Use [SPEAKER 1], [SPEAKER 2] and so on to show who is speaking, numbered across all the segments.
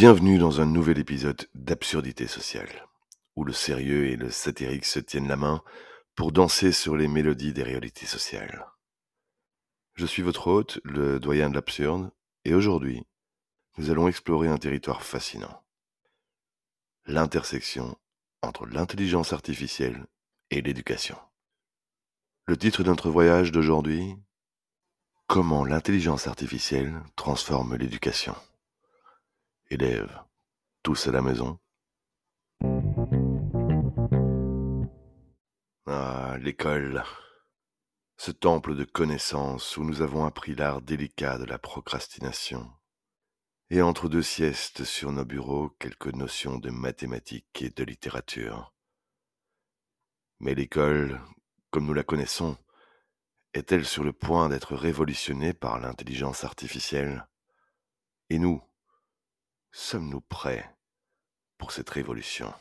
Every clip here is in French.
[SPEAKER 1] Bienvenue dans un nouvel épisode d'Absurdité sociale, où le sérieux et le satirique se tiennent la main pour danser sur les mélodies des réalités sociales. Je suis votre hôte, le doyen de l'absurde, et aujourd'hui, nous allons explorer un territoire fascinant. L'intersection entre l'intelligence artificielle et l'éducation. Le titre de notre voyage d'aujourd'hui, Comment l'intelligence artificielle transforme l'éducation. Élèves, tous à la maison. Ah, l'école. Ce temple de connaissances où nous avons appris l'art délicat de la procrastination. Et entre deux siestes sur nos bureaux, quelques notions de mathématiques et de littérature. Mais l'école, comme nous la connaissons, est-elle sur le point d'être révolutionnée par l'intelligence artificielle? Et nous, sommes-nous prêts pour cette révolution?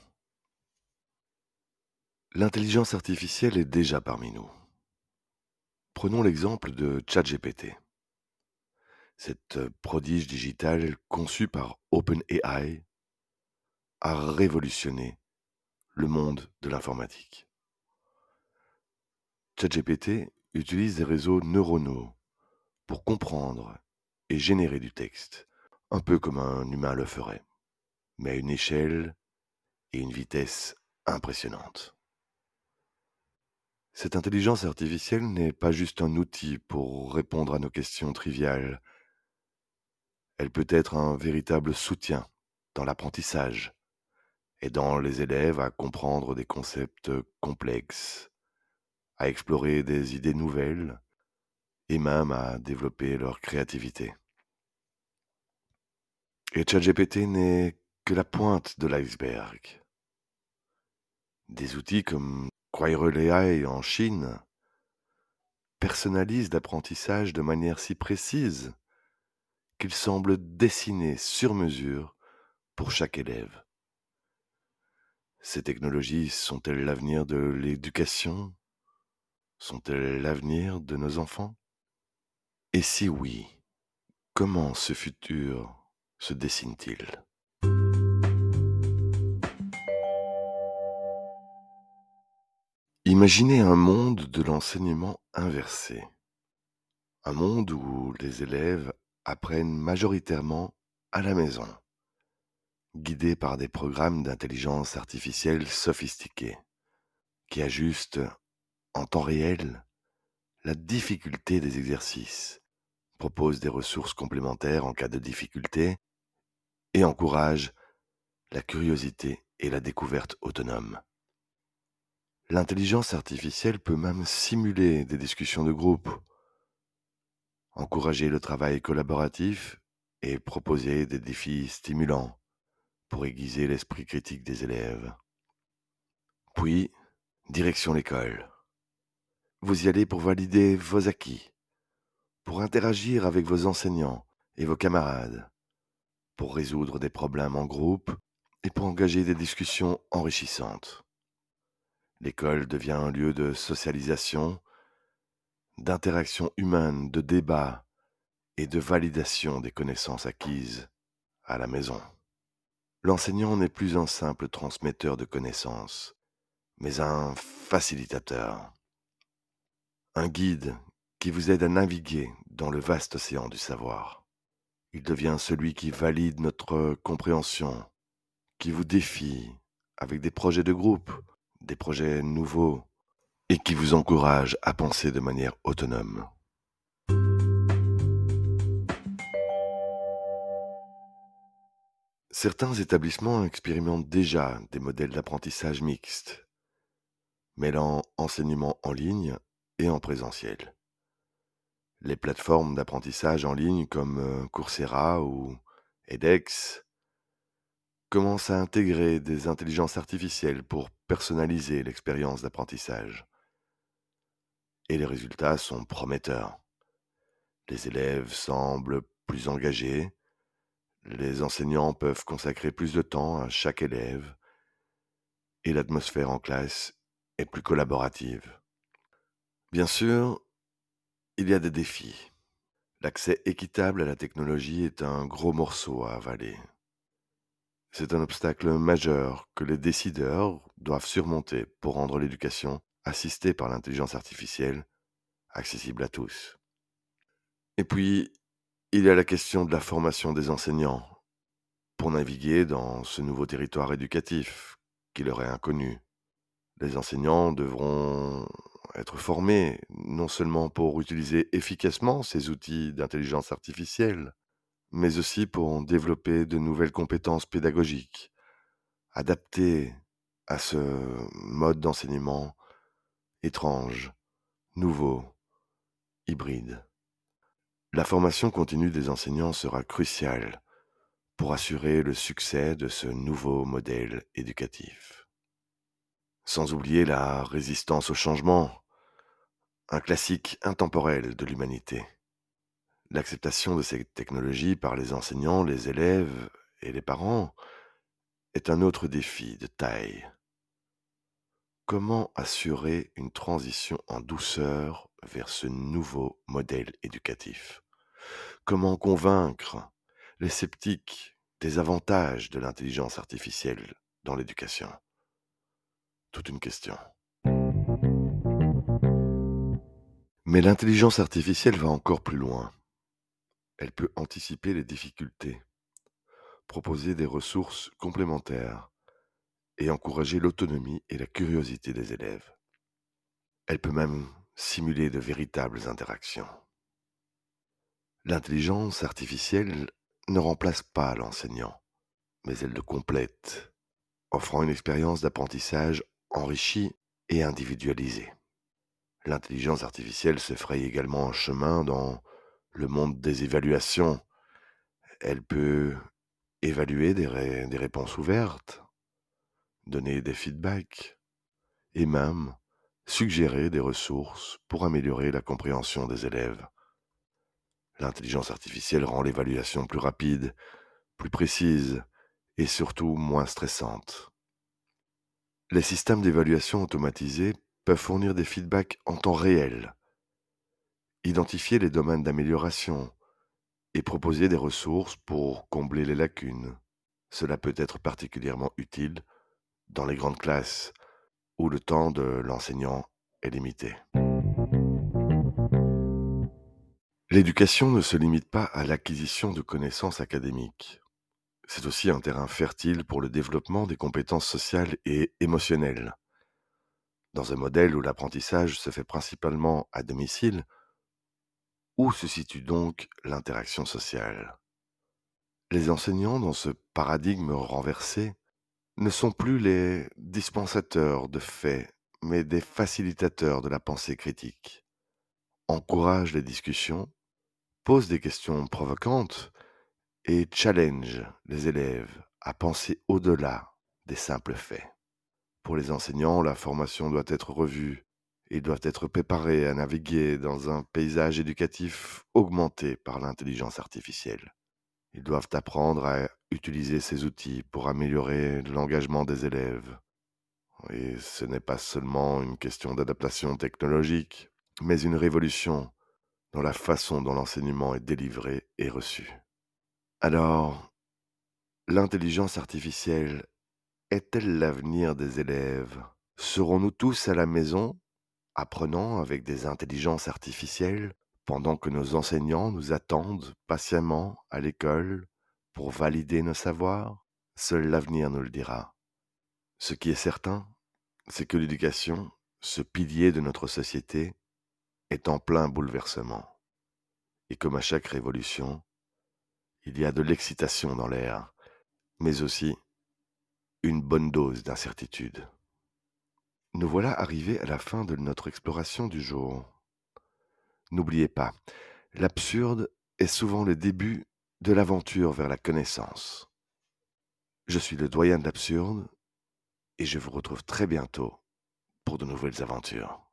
[SPEAKER 1] L'intelligence artificielle est déjà parmi nous. Prenons l'exemple de ChatGPT. Cette prodige digitale conçue par OpenAI a révolutionné le monde de l'informatique. ChatGPT utilise des réseaux neuronaux pour comprendre et générer du texte, un peu comme un humain le ferait, mais à une échelle et une vitesse impressionnantes. Cette intelligence artificielle n'est pas juste un outil pour répondre à nos questions triviales. Elle peut être un véritable soutien dans l'apprentissage, aidant les élèves à comprendre des concepts complexes à explorer des idées nouvelles et même à développer leur créativité. Et ChatGPT n'est que la pointe de l'iceberg. Des outils comme AI en Chine personnalisent l'apprentissage de manière si précise qu'ils semblent dessinés sur mesure pour chaque élève. Ces technologies sont-elles l'avenir de l'éducation? Sont-elles l'avenir de nos enfants? Et si oui, comment ce futur se dessine-t-il? Imaginez un monde de l'enseignement inversé. Un monde où les élèves apprennent majoritairement à la maison, guidés par des programmes d'intelligence artificielle sophistiqués, qui ajustent en temps réel la difficulté des exercices, propose des ressources complémentaires en cas de difficulté et encourage la curiosité et la découverte autonome. L'intelligence artificielle peut même simuler des discussions de groupe, encourager le travail collaboratif et proposer des défis stimulants pour aiguiser l'esprit critique des élèves. Puis, direction l'école. Vous y allez pour valider vos acquis, pour interagir avec vos enseignants et vos camarades, pour résoudre des problèmes en groupe et pour engager des discussions enrichissantes. L'école devient un lieu de socialisation, d'interaction humaine, de débat et de validation des connaissances acquises à la maison. L'enseignant n'est plus un simple transmetteur de connaissances, mais un facilitateur un guide qui vous aide à naviguer dans le vaste océan du savoir. Il devient celui qui valide notre compréhension, qui vous défie avec des projets de groupe, des projets nouveaux, et qui vous encourage à penser de manière autonome. Certains établissements expérimentent déjà des modèles d'apprentissage mixtes, mêlant enseignement en ligne et en présentiel. Les plateformes d'apprentissage en ligne comme euh, Coursera ou edX commencent à intégrer des intelligences artificielles pour personnaliser l'expérience d'apprentissage? Et les résultats sont prometteurs. Les élèves semblent plus engagés, les enseignants peuvent consacrer plus de temps à chaque élève, et l'atmosphère en classe est plus collaborative. Bien sûr, il y a des défis. L'accès équitable à la technologie est un gros morceau à avaler. C'est un obstacle majeur que les décideurs doivent surmonter pour rendre l'éducation, assistée par l'intelligence artificielle, accessible à tous. Et puis, il y a la question de la formation des enseignants pour naviguer dans ce nouveau territoire éducatif qui leur est inconnu. Les enseignants devront être formés non seulement pour utiliser efficacement ces outils d'intelligence artificielle, mais aussi pour développer de nouvelles compétences pédagogiques, adaptées à ce mode d'enseignement étrange, nouveau, hybride. La formation continue des enseignants sera cruciale pour assurer le succès de ce nouveau modèle éducatif. Sans oublier la résistance au changement, un classique intemporel de l'humanité. L'acceptation de ces technologies par les enseignants, les élèves et les parents est un autre défi de taille. Comment assurer une transition en douceur vers ce nouveau modèle éducatif? Comment convaincre les sceptiques des avantages de l'intelligence artificielle dans l'éducation? Toute une question. Mais l'intelligence artificielle va encore plus loin. Elle peut anticiper les difficultés, proposer des ressources complémentaires et encourager l'autonomie et la curiosité des élèves. Elle peut même simuler de véritables interactions. L'intelligence artificielle ne remplace pas l'enseignant, mais elle le complète, offrant une expérience d'apprentissage enrichie et individualisée. L'intelligence artificielle se fraye également un chemin dans le monde des évaluations. Elle peut évaluer des, des réponses ouvertes, donner des feedbacks et même suggérer des ressources pour améliorer la compréhension des élèves. L'intelligence artificielle rend l'évaluation plus rapide, plus précise et surtout moins stressante. Les systèmes d'évaluation automatisés peuvent fournir des feedbacks en temps réel identifier les domaines d'amélioration et proposer des ressources pour combler les lacunes. Cela peut être particulièrement utile dans les grandes classes où le temps de l'enseignant est limité. L'éducation ne se limite pas à l'acquisition de connaissances académiques. C'est aussi un terrain fertile pour le développement des compétences sociales et émotionnelles. Dans un modèle où l'apprentissage se fait principalement à domicile, où se situe donc l'interaction sociale? Les enseignants, dans ce paradigme renversé, ne sont plus les dispensateurs de faits, mais des facilitateurs de la pensée critique. Encouragent les discussions, posent des questions provocantes et challenge les élèves à penser au-delà des simples faits. Pour les enseignants, la formation doit être revue ils doivent être préparés à naviguer dans un paysage éducatif augmenté par l'intelligence artificielle. Ils doivent apprendre à utiliser ces outils pour améliorer l'engagement des élèves. Et ce n'est pas seulement une question d'adaptation technologique, mais une révolution dans la façon dont l'enseignement est délivré et reçu. Alors, l'intelligence artificielle est-elle l'avenir des élèves? Serons-nous tous à la maison apprenant avec des intelligences artificielles pendant que nos enseignants nous attendent patiemment à l'école pour valider nos savoirs? Seul l'avenir nous le dira. Ce qui est certain, c'est que l'éducation, ce pilier de notre société, est en plein bouleversement. Et comme à chaque révolution, il y a de l'excitation dans l'air, mais aussi une bonne dose d'incertitude. Nous voilà arrivés à la fin de notre exploration du jour. N'oubliez pas, l'absurde est souvent le début de l'aventure vers la connaissance. Je suis le doyen de l'absurde et je vous retrouve très bientôt pour de nouvelles aventures.